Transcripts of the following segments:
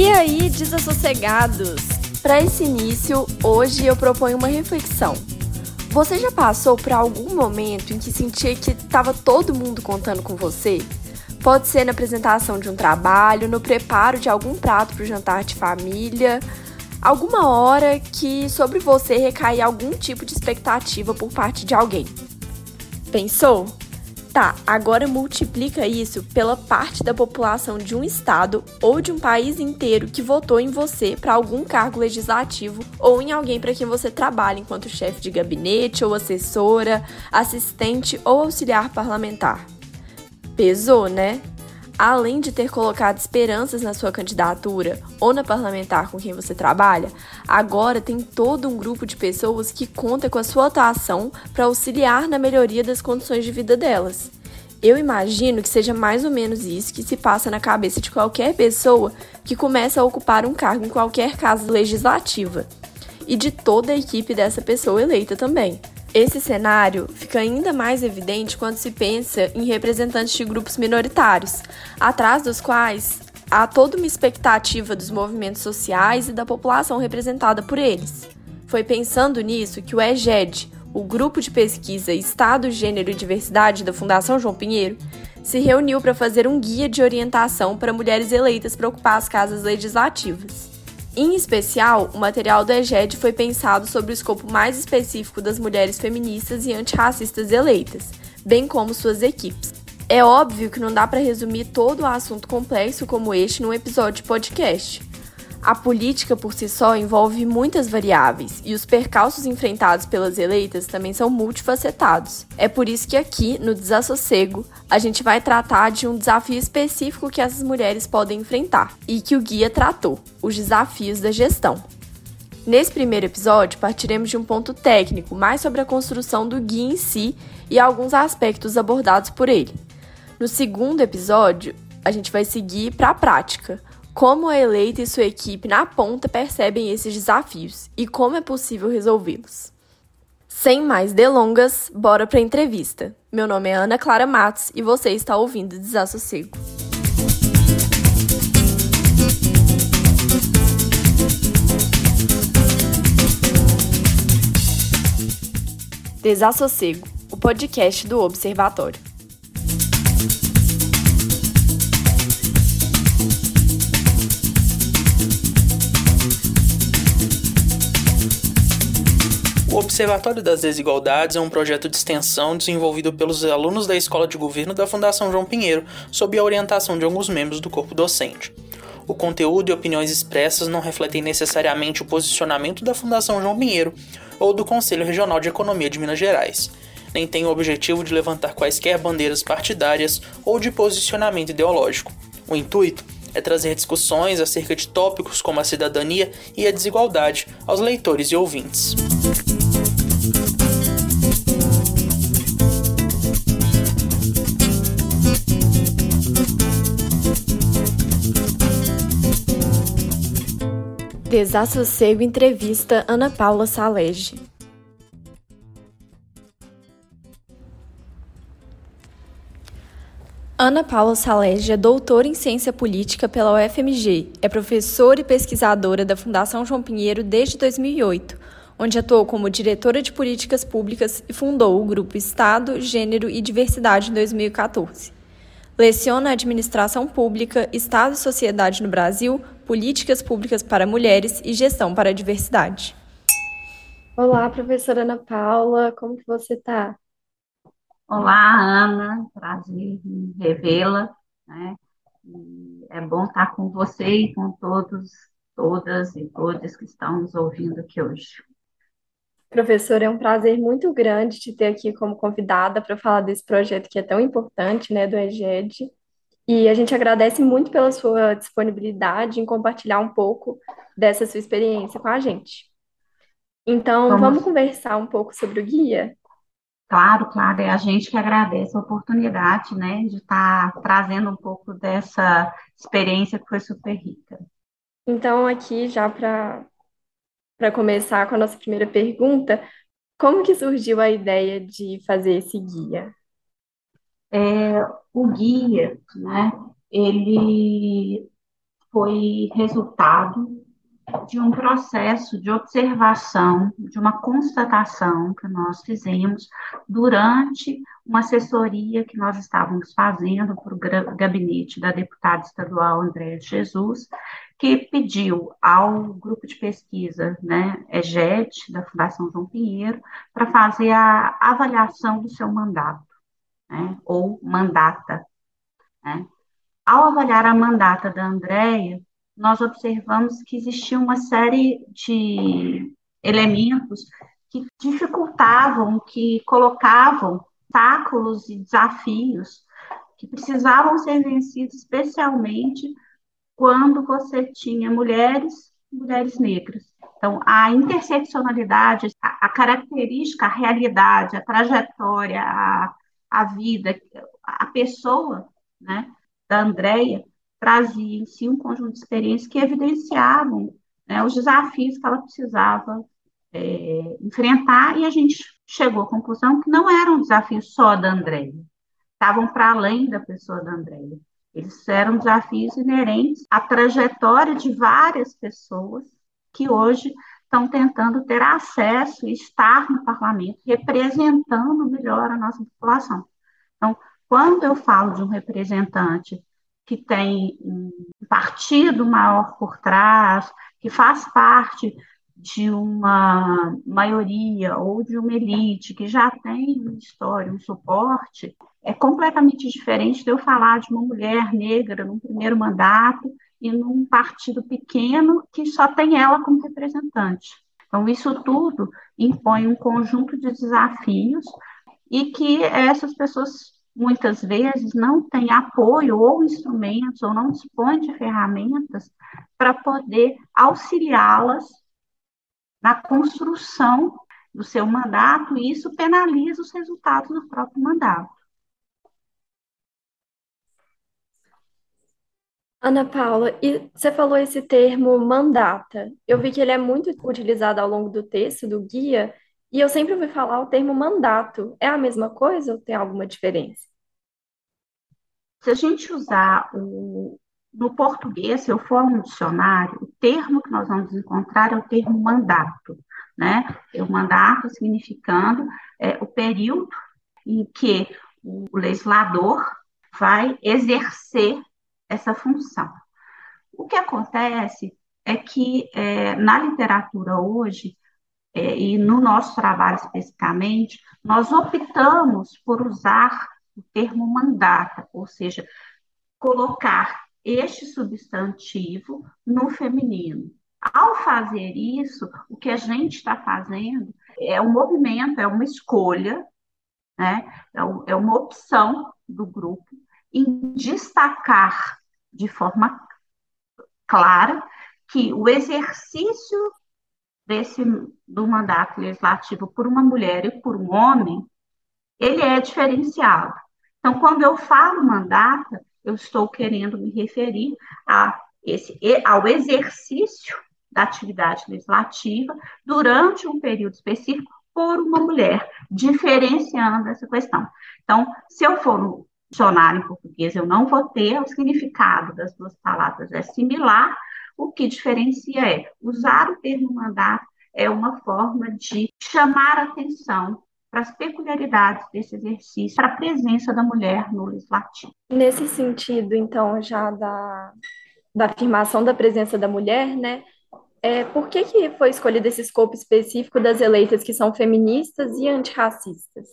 E aí, desassossegados? Para esse início, hoje eu proponho uma reflexão. Você já passou por algum momento em que sentia que estava todo mundo contando com você? Pode ser na apresentação de um trabalho, no preparo de algum prato para o jantar de família, alguma hora que sobre você recai algum tipo de expectativa por parte de alguém. Pensou? Tá, agora multiplica isso pela parte da população de um estado ou de um país inteiro que votou em você para algum cargo legislativo ou em alguém para quem você trabalha enquanto chefe de gabinete ou assessora, assistente ou auxiliar parlamentar. Pesou, né? Além de ter colocado esperanças na sua candidatura ou na parlamentar com quem você trabalha, agora tem todo um grupo de pessoas que conta com a sua atuação para auxiliar na melhoria das condições de vida delas. Eu imagino que seja mais ou menos isso que se passa na cabeça de qualquer pessoa que começa a ocupar um cargo em qualquer casa legislativa, e de toda a equipe dessa pessoa eleita também. Esse cenário fica ainda mais evidente quando se pensa em representantes de grupos minoritários, atrás dos quais há toda uma expectativa dos movimentos sociais e da população representada por eles. Foi pensando nisso que o EGED, o Grupo de Pesquisa Estado, Gênero e Diversidade da Fundação João Pinheiro, se reuniu para fazer um guia de orientação para mulheres eleitas para ocupar as casas legislativas. Em especial, o material do EGED foi pensado sobre o escopo mais específico das mulheres feministas e antirracistas eleitas, bem como suas equipes. É óbvio que não dá para resumir todo o assunto complexo como este num episódio de podcast, a política por si só envolve muitas variáveis e os percalços enfrentados pelas eleitas também são multifacetados. É por isso que aqui, no Desassossego, a gente vai tratar de um desafio específico que essas mulheres podem enfrentar e que o guia tratou: os desafios da gestão. Nesse primeiro episódio, partiremos de um ponto técnico, mais sobre a construção do guia em si e alguns aspectos abordados por ele. No segundo episódio, a gente vai seguir para a prática como a eleita e sua equipe na ponta percebem esses desafios e como é possível resolvê-los. Sem mais delongas, bora para a entrevista. Meu nome é Ana Clara Matos e você está ouvindo Desassossego. Desassossego, o podcast do Observatório. O Observatório das Desigualdades é um projeto de extensão desenvolvido pelos alunos da Escola de Governo da Fundação João Pinheiro, sob a orientação de alguns membros do corpo docente. O conteúdo e opiniões expressas não refletem necessariamente o posicionamento da Fundação João Pinheiro ou do Conselho Regional de Economia de Minas Gerais, nem tem o objetivo de levantar quaisquer bandeiras partidárias ou de posicionamento ideológico. O intuito é trazer discussões acerca de tópicos como a cidadania e a desigualdade aos leitores e ouvintes. Desassossego entrevista Ana Paula Salege. Ana Paula Salege é doutora em Ciência Política pela UFMG, é professora e pesquisadora da Fundação João Pinheiro desde 2008, onde atuou como diretora de políticas públicas e fundou o grupo Estado, Gênero e Diversidade em 2014. Leciona Administração Pública, Estado e Sociedade no Brasil, Políticas Públicas para Mulheres e Gestão para a Diversidade. Olá, professora Ana Paula, como que você está? Olá, Ana, prazer em revê-la, né? é bom estar com você e com todos, todas e todos que estão nos ouvindo aqui hoje. Professora, é um prazer muito grande te ter aqui como convidada para falar desse projeto que é tão importante, né, do EGED. E a gente agradece muito pela sua disponibilidade em compartilhar um pouco dessa sua experiência com a gente. Então, vamos, vamos conversar um pouco sobre o guia? Claro, claro, é a gente que agradece a oportunidade, né, de estar tá trazendo um pouco dessa experiência que foi super rica. Então, aqui já para para começar com a nossa primeira pergunta, como que surgiu a ideia de fazer esse guia? É, o guia, né, ele foi resultado de um processo de observação, de uma constatação que nós fizemos durante uma assessoria que nós estávamos fazendo para o gabinete da deputada estadual Andréa Jesus, que pediu ao grupo de pesquisa, né, EGET, da Fundação João Pinheiro, para fazer a avaliação do seu mandato, né, ou mandata. Né. Ao avaliar a mandata da Andréia, nós observamos que existia uma série de elementos que dificultavam, que colocavam obstáculos e desafios que precisavam ser vencidos, especialmente quando você tinha mulheres, mulheres negras. Então, a interseccionalidade, a, a característica, a realidade, a trajetória, a, a vida, a pessoa, né, da Andrea trazia em si um conjunto de experiências que evidenciavam né, os desafios que ela precisava é, enfrentar, e a gente chegou à conclusão que não eram desafios só da Andréia, estavam para além da pessoa da Andréia. Eles eram desafios inerentes à trajetória de várias pessoas que hoje estão tentando ter acesso e estar no parlamento, representando melhor a nossa população. Então, quando eu falo de um representante que tem um partido maior por trás, que faz parte de uma maioria ou de uma elite que já tem uma história, um suporte, é completamente diferente de eu falar de uma mulher negra num primeiro mandato e num partido pequeno que só tem ela como representante. Então, isso tudo impõe um conjunto de desafios e que essas pessoas muitas vezes não tem apoio ou instrumentos, ou não dispõe de ferramentas para poder auxiliá-las na construção do seu mandato, e isso penaliza os resultados do próprio mandato. Ana Paula, e você falou esse termo mandata. Eu vi que ele é muito utilizado ao longo do texto, do guia, e eu sempre ouvi falar o termo mandato. É a mesma coisa ou tem alguma diferença? Se a gente usar o, no português, se eu for um dicionário, o termo que nós vamos encontrar é o termo mandato, né? O mandato significando é, o período em que o legislador vai exercer essa função. O que acontece é que é, na literatura hoje, é, e no nosso trabalho especificamente, nós optamos por usar o termo mandata, ou seja, colocar este substantivo no feminino. Ao fazer isso, o que a gente está fazendo é um movimento, é uma escolha, né? é, é uma opção do grupo em destacar de forma clara que o exercício desse do mandato legislativo por uma mulher e por um homem, ele é diferenciado. Então, quando eu falo mandata, eu estou querendo me referir a esse, ao exercício da atividade legislativa durante um período específico por uma mulher, diferenciando essa questão. Então, se eu for no dicionário em português, eu não vou ter o significado das duas palavras é similar, o que diferencia é usar o termo mandato é uma forma de chamar atenção para as peculiaridades desse exercício, para a presença da mulher no legislativo. Nesse sentido, então, já da, da afirmação da presença da mulher, né? É, por que, que foi escolhido esse escopo específico das eleitas que são feministas e antirracistas?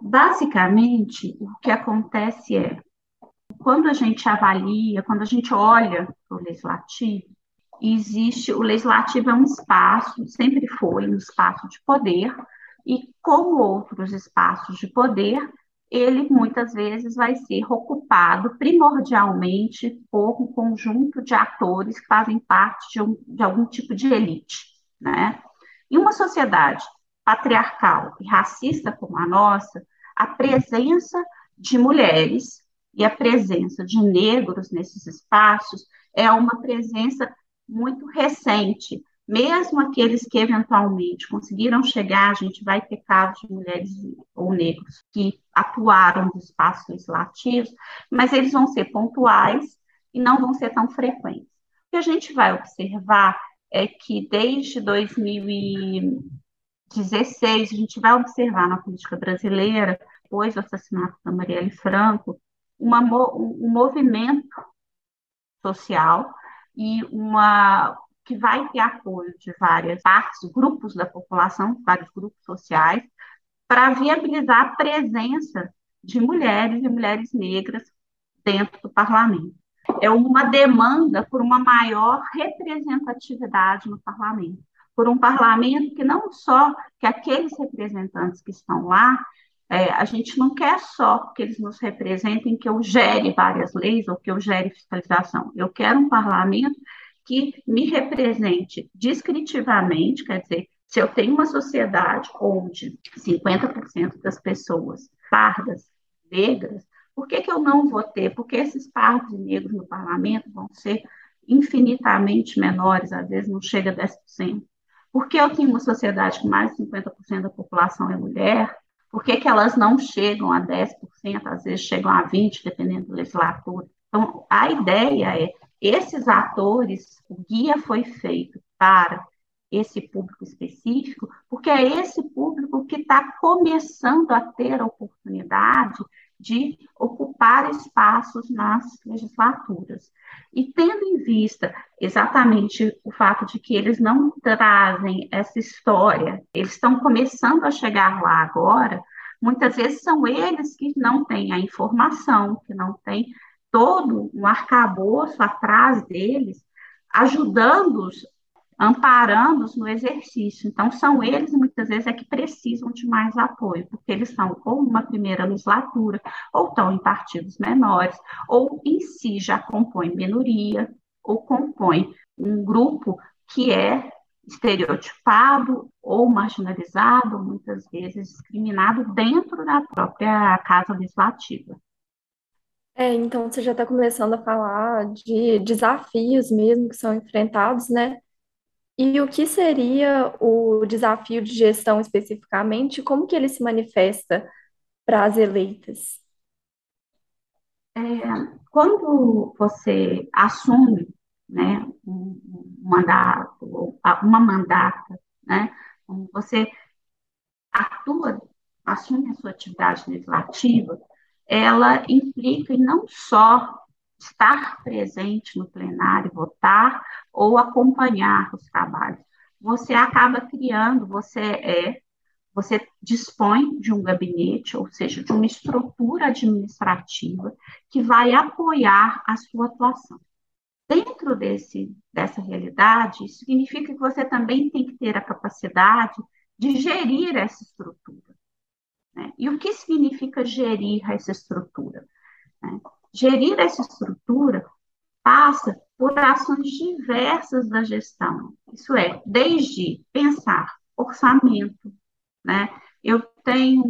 Basicamente, o que acontece é, quando a gente avalia, quando a gente olha para o legislativo, existe, o legislativo é um espaço, sempre foi um espaço de poder, e como outros espaços de poder, ele muitas vezes vai ser ocupado primordialmente por um conjunto de atores que fazem parte de, um, de algum tipo de elite, né? Em uma sociedade patriarcal e racista como a nossa, a presença de mulheres e a presença de negros nesses espaços é uma presença muito recente, mesmo aqueles que eventualmente conseguiram chegar, a gente vai ter casos de mulheres ou negros que atuaram nos espaços legislativos, mas eles vão ser pontuais e não vão ser tão frequentes. O que a gente vai observar é que desde 2016, a gente vai observar na política brasileira, depois do assassinato da Marielle Franco, uma, um movimento social e uma que vai ter apoio de várias partes, grupos da população, vários grupos sociais, para viabilizar a presença de mulheres e mulheres negras dentro do parlamento. É uma demanda por uma maior representatividade no parlamento, por um parlamento que não só que aqueles representantes que estão lá, é, a gente não quer só que eles nos representem, que eu gere várias leis ou que eu gere fiscalização. Eu quero um parlamento que me represente descritivamente, quer dizer, se eu tenho uma sociedade onde 50% das pessoas pardas, negras, por que, que eu não vou ter? Porque esses pardos e negros no parlamento vão ser infinitamente menores, às vezes não chega a 10%. Por que eu tenho uma sociedade com mais de 50% da população é mulher? Por que, que elas não chegam a 10%, às vezes chegam a 20%, dependendo do legislatura? Então, a ideia é, esses atores, o guia foi feito para esse público específico, porque é esse público que está começando a ter a oportunidade de ocupar espaços nas legislaturas. E tendo em vista exatamente o fato de que eles não trazem essa história, eles estão começando a chegar lá agora, muitas vezes são eles que não têm a informação, que não têm todo um arcabouço atrás deles, ajudando-os amparando-os no exercício. Então, são eles, muitas vezes, é que precisam de mais apoio, porque eles estão ou numa primeira legislatura, ou estão em partidos menores, ou em si já compõem minoria, ou compõem um grupo que é estereotipado ou marginalizado, muitas vezes discriminado dentro da própria casa legislativa. É, então você já está começando a falar de desafios mesmo que são enfrentados, né, e o que seria o desafio de gestão especificamente? Como que ele se manifesta para as eleitas? É, quando você assume né, um, mandato, uma mandata, né, você atua, assume a sua atividade legislativa, ela implica não só estar presente no plenário, votar ou acompanhar os trabalhos. Você acaba criando, você é, você dispõe de um gabinete, ou seja, de uma estrutura administrativa que vai apoiar a sua atuação. Dentro desse, dessa realidade, isso significa que você também tem que ter a capacidade de gerir essa estrutura. Né? E o que significa gerir essa estrutura? Né? Gerir essa estrutura passa por ações diversas da gestão. Isso é, desde pensar orçamento, né? Eu tenho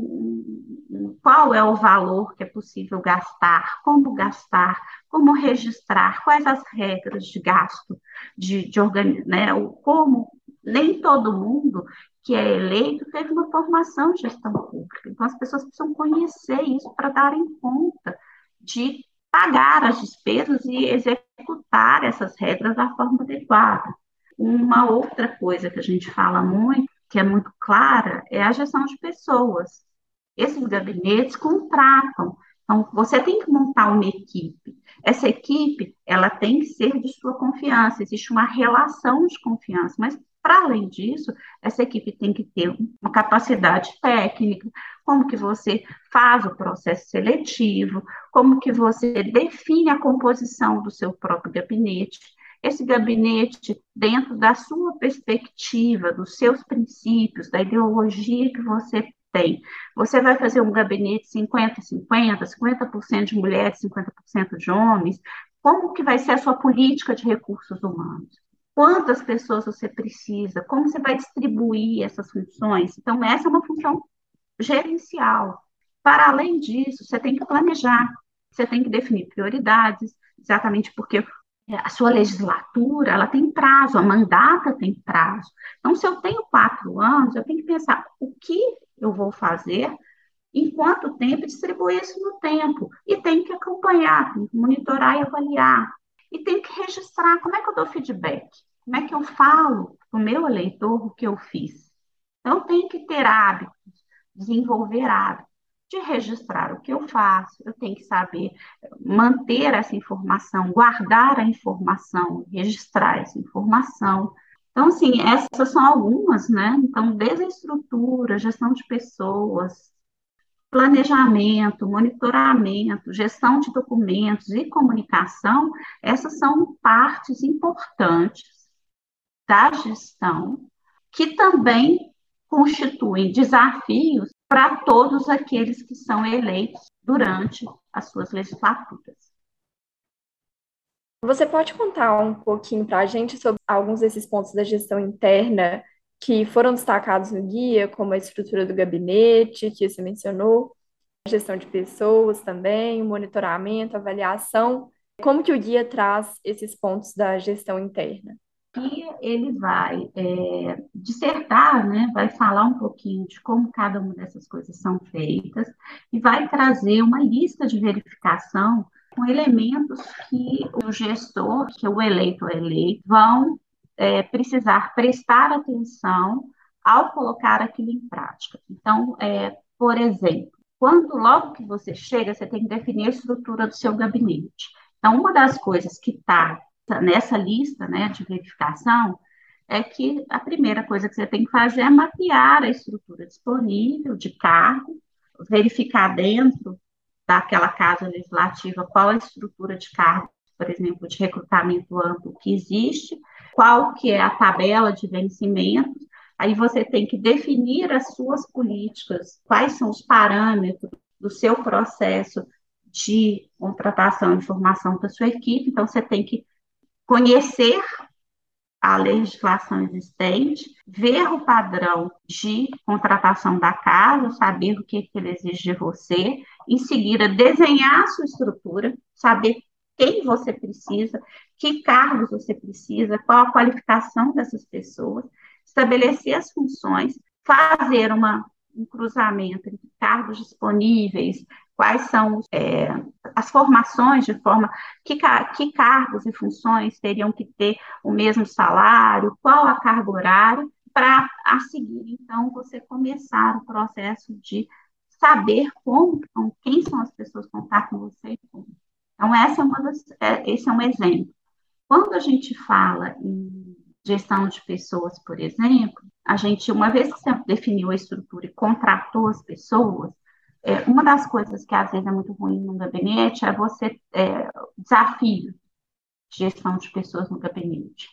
qual é o valor que é possível gastar, como gastar, como registrar, quais as regras de gasto, de, de né? como nem todo mundo que é eleito teve uma formação de gestão pública. Então, as pessoas precisam conhecer isso para darem conta de pagar as despesas e executar essas regras da forma adequada. Uma outra coisa que a gente fala muito, que é muito clara, é a gestão de pessoas. Esses gabinetes contratam. Então, você tem que montar uma equipe. Essa equipe, ela tem que ser de sua confiança. Existe uma relação de confiança, mas para além disso, essa equipe tem que ter uma capacidade técnica, como que você faz o processo seletivo, como que você define a composição do seu próprio gabinete. Esse gabinete, dentro da sua perspectiva, dos seus princípios, da ideologia que você tem. Você vai fazer um gabinete 50-50, 50%, de mulheres, 50% de homens. Como que vai ser a sua política de recursos humanos? Quantas pessoas você precisa, como você vai distribuir essas funções. Então, essa é uma função gerencial. Para além disso, você tem que planejar, você tem que definir prioridades, exatamente porque a sua legislatura ela tem prazo, a mandata tem prazo. Então, se eu tenho quatro anos, eu tenho que pensar o que eu vou fazer, em quanto tempo, distribuir isso no tempo. E tem que acompanhar, tem que monitorar e avaliar. E tenho que registrar como é que eu dou feedback, como é que eu falo para o meu eleitor o que eu fiz. Então, tenho que ter hábitos, desenvolver hábitos de registrar o que eu faço, eu tenho que saber manter essa informação, guardar a informação, registrar essa informação. Então, assim, essas são algumas, né? Então, desde a estrutura, gestão de pessoas, planejamento, monitoramento, gestão de documentos e comunicação, essas são partes importantes da gestão que também constituem desafios para todos aqueles que são eleitos durante as suas legislaturas. Você pode contar um pouquinho para a gente sobre alguns desses pontos da gestão interna que foram destacados no guia, como a estrutura do gabinete, que você mencionou, a gestão de pessoas também, o monitoramento, avaliação. Como que o guia traz esses pontos da gestão interna? E ele vai é, dissertar, né, vai falar um pouquinho de como cada uma dessas coisas são feitas e vai trazer uma lista de verificação com elementos que o gestor, que o eleito ou eleito, vão é, precisar prestar atenção ao colocar aquilo em prática. Então, é, por exemplo, quando logo que você chega, você tem que definir a estrutura do seu gabinete. Então, uma das coisas que está nessa lista né, de verificação é que a primeira coisa que você tem que fazer é mapear a estrutura disponível de cargo, verificar dentro daquela casa legislativa qual a estrutura de cargo, por exemplo, de recrutamento amplo que existe, qual que é a tabela de vencimentos, aí você tem que definir as suas políticas, quais são os parâmetros do seu processo de contratação e formação da sua equipe, então você tem que conhecer a legislação existente, ver o padrão de contratação da casa, saber o que, que ele exige de você, em seguida desenhar a sua estrutura, saber quem você precisa, que cargos você precisa, qual a qualificação dessas pessoas, estabelecer as funções, fazer uma, um cruzamento entre cargos disponíveis, quais são é, as formações de forma que, que cargos e funções teriam que ter o mesmo salário, qual a carga horária, para a seguir, então, você começar o processo de saber como, quem são as pessoas que vão estar com você. Então, essa é uma das, é, esse é um exemplo. Quando a gente fala em gestão de pessoas, por exemplo, a gente, uma vez que você definiu a estrutura e contratou as pessoas, é, uma das coisas que às vezes é muito ruim no gabinete é você é, desafio de gestão de pessoas no gabinete.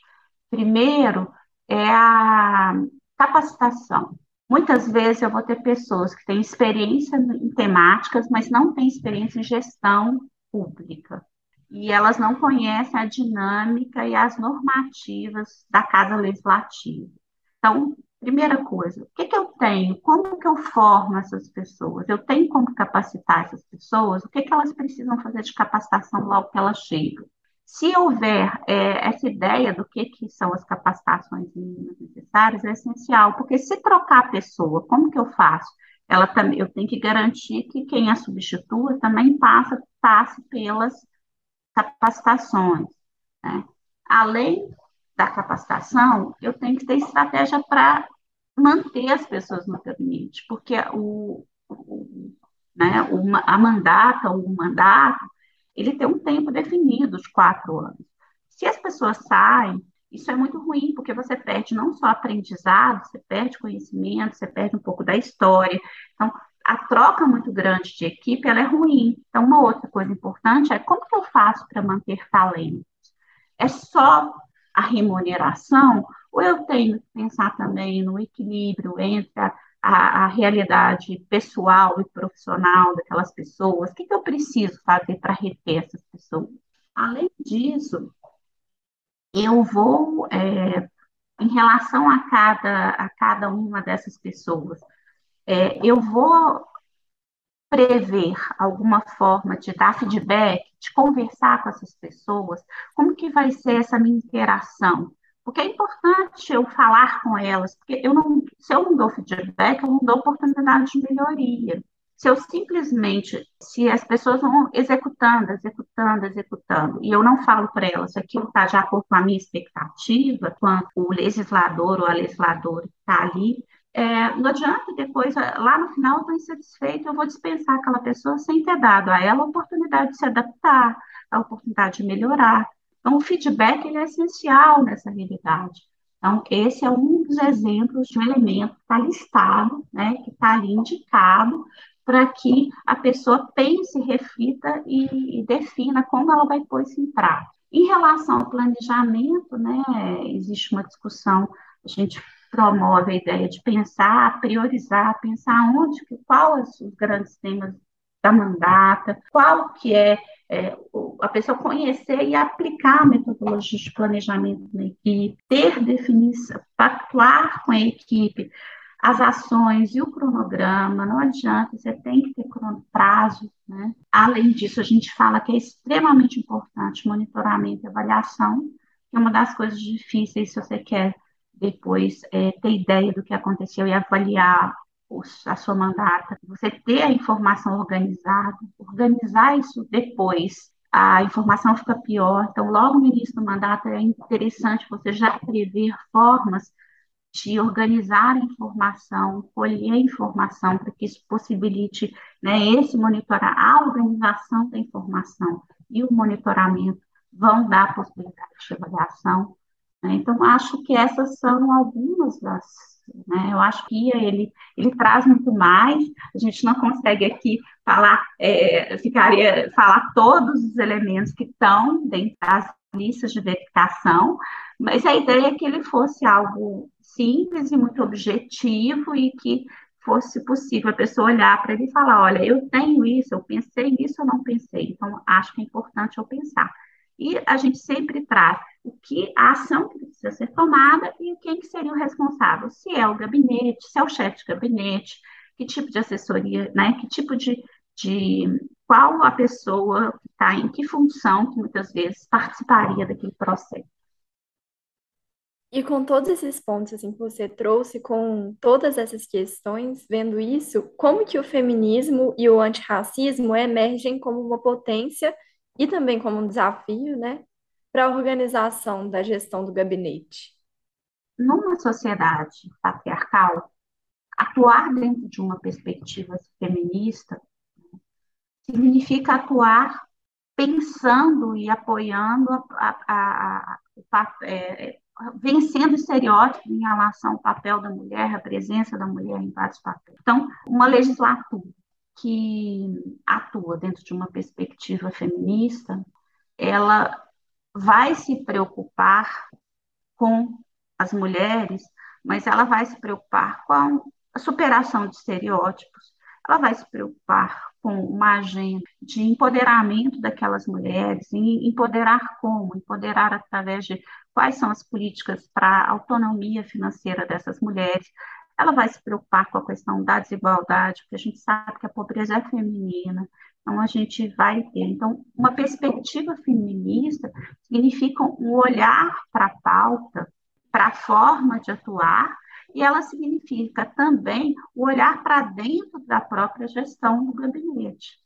Primeiro é a capacitação. Muitas vezes eu vou ter pessoas que têm experiência em temáticas, mas não têm experiência em gestão pública. E elas não conhecem a dinâmica e as normativas da Casa Legislativa. Então, Primeira coisa, o que, que eu tenho? Como que eu formo essas pessoas? Eu tenho como capacitar essas pessoas? O que, que elas precisam fazer de capacitação logo que elas chegam? Se houver é, essa ideia do que, que são as capacitações necessárias, é essencial, porque se trocar a pessoa, como que eu faço? Ela eu tenho que garantir que quem a substitua também passa, passe pelas capacitações. Né? Além da capacitação, eu tenho que ter estratégia para manter as pessoas no gabinete, porque o, o, né, a mandata, o mandato, ele tem um tempo definido de quatro anos. Se as pessoas saem, isso é muito ruim, porque você perde não só aprendizado, você perde conhecimento, você perde um pouco da história. Então, a troca muito grande de equipe, ela é ruim. Então, uma outra coisa importante é como que eu faço para manter talentos? É só a remuneração, ou eu tenho que pensar também no equilíbrio entre a, a, a realidade pessoal e profissional daquelas pessoas, o que, que eu preciso fazer para reter essas pessoas? Além disso, eu vou, é, em relação a cada, a cada uma dessas pessoas, é, eu vou prever alguma forma de dar feedback, de conversar com essas pessoas, como que vai ser essa minha interação? Porque é importante eu falar com elas, porque eu não, se eu não dou feedback, eu não dou oportunidade de melhoria. se eu simplesmente, se as pessoas vão executando, executando, executando, e eu não falo para elas, aquilo está de acordo com a minha expectativa, quando o legislador ou a legisladora está ali, é, não adianta depois, lá no final, eu estou insatisfeito, eu vou dispensar aquela pessoa sem ter dado a ela a oportunidade de se adaptar, a oportunidade de melhorar. Então, o feedback ele é essencial nessa realidade. Então, esse é um dos exemplos de um elemento que está listado, né, que está ali indicado, para que a pessoa pense, reflita e, e, defina como ela vai pôr isso em prática. Em relação ao planejamento, né, existe uma discussão, a gente promove a ideia de pensar, priorizar, pensar onde, qual os grandes temas da mandata, qual que é, é, a pessoa conhecer e aplicar a metodologia de planejamento na equipe, ter definição, pactuar com a equipe as ações e o cronograma, não adianta, você tem que ter prazo, né? Além disso, a gente fala que é extremamente importante monitoramento e avaliação, que é uma das coisas difíceis se você quer depois é, ter ideia do que aconteceu e avaliar a sua mandata, você ter a informação organizada, organizar isso depois, a informação fica pior. Então, logo no início do mandato, é interessante você já prever formas de organizar a informação, colher informação, para que isso possibilite né, esse monitorar, a organização da informação e o monitoramento vão dar possibilidade de avaliação. Né? Então, acho que essas são algumas das. Né, eu acho que ele, ele traz muito mais, a gente não consegue aqui falar, é, ficaria, falar todos os elementos que estão dentro das listas de verificação, mas a ideia é que ele fosse algo simples e muito objetivo e que fosse possível a pessoa olhar para ele e falar, olha, eu tenho isso, eu pensei nisso, eu não pensei, então acho que é importante eu pensar. E a gente sempre traz o que a ação que precisa ser tomada e quem que seria o responsável, se é o gabinete, se é o chefe de gabinete, que tipo de assessoria, né, que tipo de, de qual a pessoa que está em que função que muitas vezes participaria daquele processo. E com todos esses pontos assim que você trouxe, com todas essas questões, vendo isso, como que o feminismo e o antirracismo emergem como uma potência e também como um desafio, né, para a organização da gestão do gabinete? Numa sociedade patriarcal, atuar dentro de uma perspectiva feminista significa atuar pensando e apoiando a, a, a, é, vencendo estereótipos em relação ao papel da mulher, a presença da mulher em vários papéis. Então, uma legislatura que atua dentro de uma perspectiva feminista, ela vai se preocupar com as mulheres, mas ela vai se preocupar com a superação de estereótipos, ela vai se preocupar com uma agenda de empoderamento daquelas mulheres, e empoderar como? Empoderar através de quais são as políticas para a autonomia financeira dessas mulheres. Ela vai se preocupar com a questão da desigualdade, porque a gente sabe que a pobreza é feminina, então a gente vai ter. Então, uma perspectiva feminista significa um olhar para a pauta, para a forma de atuar e ela significa também o olhar para dentro da própria gestão do gabinete,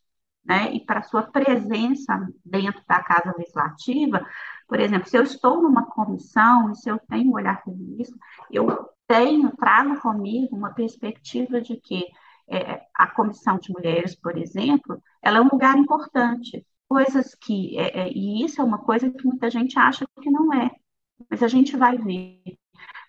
né? E para sua presença dentro da Casa Legislativa, por exemplo, se eu estou numa comissão e se eu tenho um olhar feminista, eu tenho, trago comigo uma perspectiva de que é, a comissão de mulheres, por exemplo, ela é um lugar importante. Coisas que, é, é, e isso é uma coisa que muita gente acha que não é, mas a gente vai ver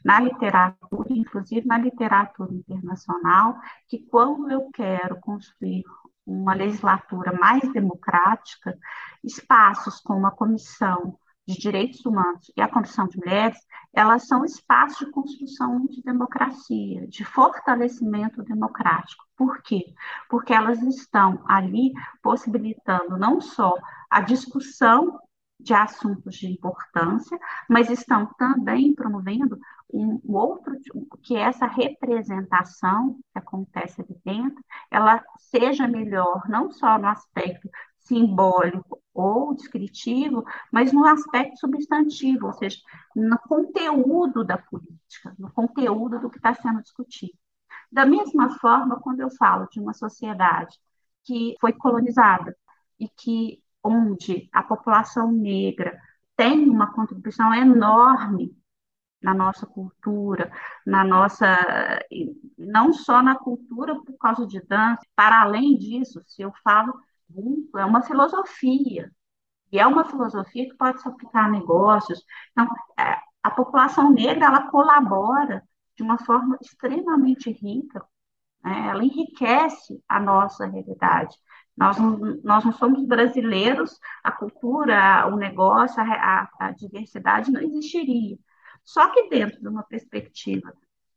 na literatura, inclusive na literatura internacional, que quando eu quero construir uma legislatura mais democrática, espaços como a Comissão de Direitos Humanos e a Comissão de Mulheres, elas são espaços de construção de democracia, de fortalecimento democrático. Por quê? Porque elas estão ali possibilitando não só a discussão de assuntos de importância, mas estão também promovendo um outro, que essa representação que acontece ali dentro, ela seja melhor, não só no aspecto simbólico ou descritivo, mas no aspecto substantivo, ou seja, no conteúdo da política, no conteúdo do que está sendo discutido. Da mesma forma, quando eu falo de uma sociedade que foi colonizada e que onde a população negra tem uma contribuição enorme na nossa cultura, na nossa não só na cultura por causa de dança, para além disso, se eu falo é uma filosofia. E é uma filosofia que pode se aplicar a negócios. Então, é, a população negra ela colabora de uma forma extremamente rica, né? ela enriquece a nossa realidade. Nós não, nós não somos brasileiros, a cultura, o negócio, a, a, a diversidade não existiria. Só que dentro de uma perspectiva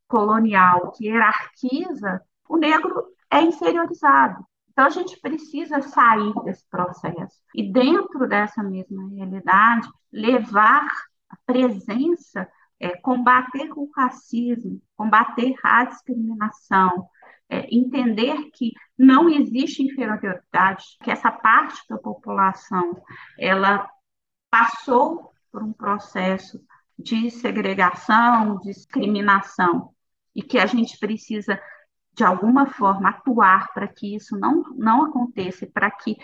colonial que hierarquiza, o negro é inferiorizado. Então, a gente precisa sair desse processo. E, dentro dessa mesma realidade, levar a presença, é, combater o racismo, combater a discriminação, é, entender que não existe inferioridade, que essa parte da população ela passou por um processo de segregação, discriminação, e que a gente precisa, de alguma forma, atuar para que isso não, não aconteça, para que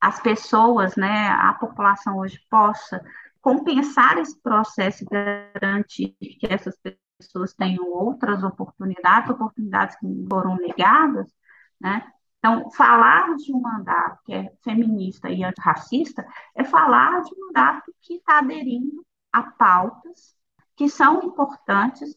as pessoas, né, a população hoje possa compensar esse processo e garantir que essas pessoas tenham outras oportunidades, oportunidades que foram negadas, né? Então, falar de um mandato que é feminista e antirracista é falar de um mandato que está aderindo a pautas que são importantes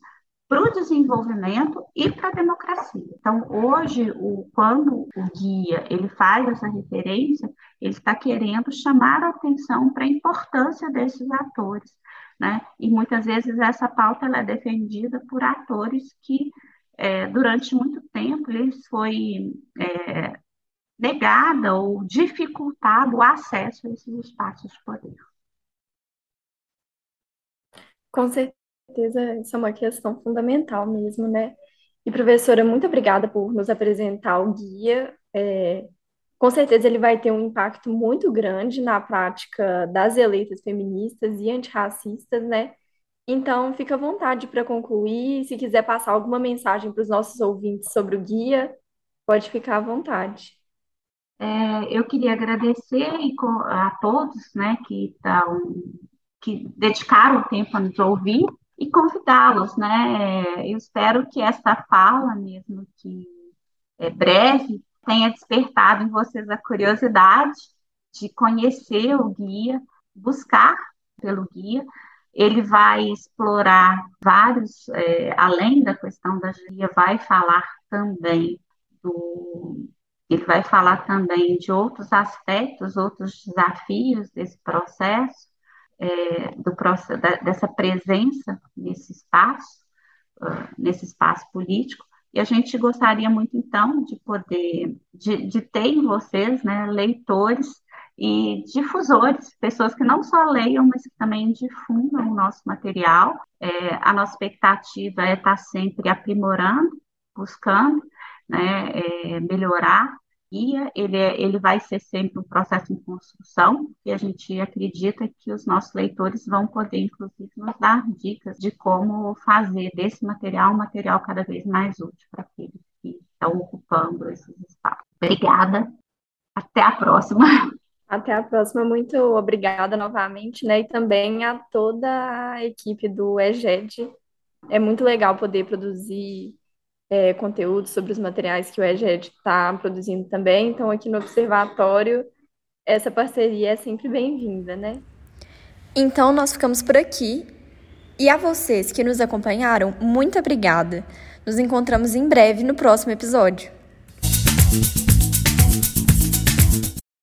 para o desenvolvimento e para a democracia. Então, hoje, o, quando o guia ele faz essa referência, ele está querendo chamar a atenção para a importância desses atores, né? E muitas vezes essa pauta é defendida por atores que, é, durante muito tempo, lhes foi é, negada ou dificultado o acesso a esses espaços de poder. Com certeza, isso é uma questão fundamental mesmo, né? E, professora, muito obrigada por nos apresentar o guia. É, com certeza ele vai ter um impacto muito grande na prática das eleitas feministas e antirracistas, né? Então, fica à vontade para concluir. Se quiser passar alguma mensagem para os nossos ouvintes sobre o guia, pode ficar à vontade. É, eu queria agradecer a todos né, que, tão, que dedicaram tempo a nos ouvir e convidá-los. Né? Eu espero que essa fala, mesmo que é breve, tenha despertado em vocês a curiosidade de conhecer o guia, buscar pelo guia. Ele vai explorar vários, é, além da questão da guia, vai falar também do. Ele vai falar também de outros aspectos, outros desafios desse processo, é, do processo dessa presença nesse espaço, uh, nesse espaço político, e a gente gostaria muito, então, de poder, de, de ter em vocês, né, leitores e difusores, pessoas que não só leiam, mas que também difundam o nosso material. É, a nossa expectativa é estar sempre aprimorando, buscando né, é, melhorar guia, ele, é, ele vai ser sempre um processo em construção, e a gente acredita que os nossos leitores vão poder, inclusive, nos dar dicas de como fazer desse material um material cada vez mais útil para aqueles que estão ocupando esses espaços. Obrigada, até a próxima. Até a próxima, muito obrigada novamente, né? E também a toda a equipe do EGED. É muito legal poder produzir é, sobre os materiais que o EGED está produzindo também. Então, aqui no Observatório, essa parceria é sempre bem-vinda, né? Então, nós ficamos por aqui. E a vocês que nos acompanharam, muito obrigada. Nos encontramos em breve no próximo episódio.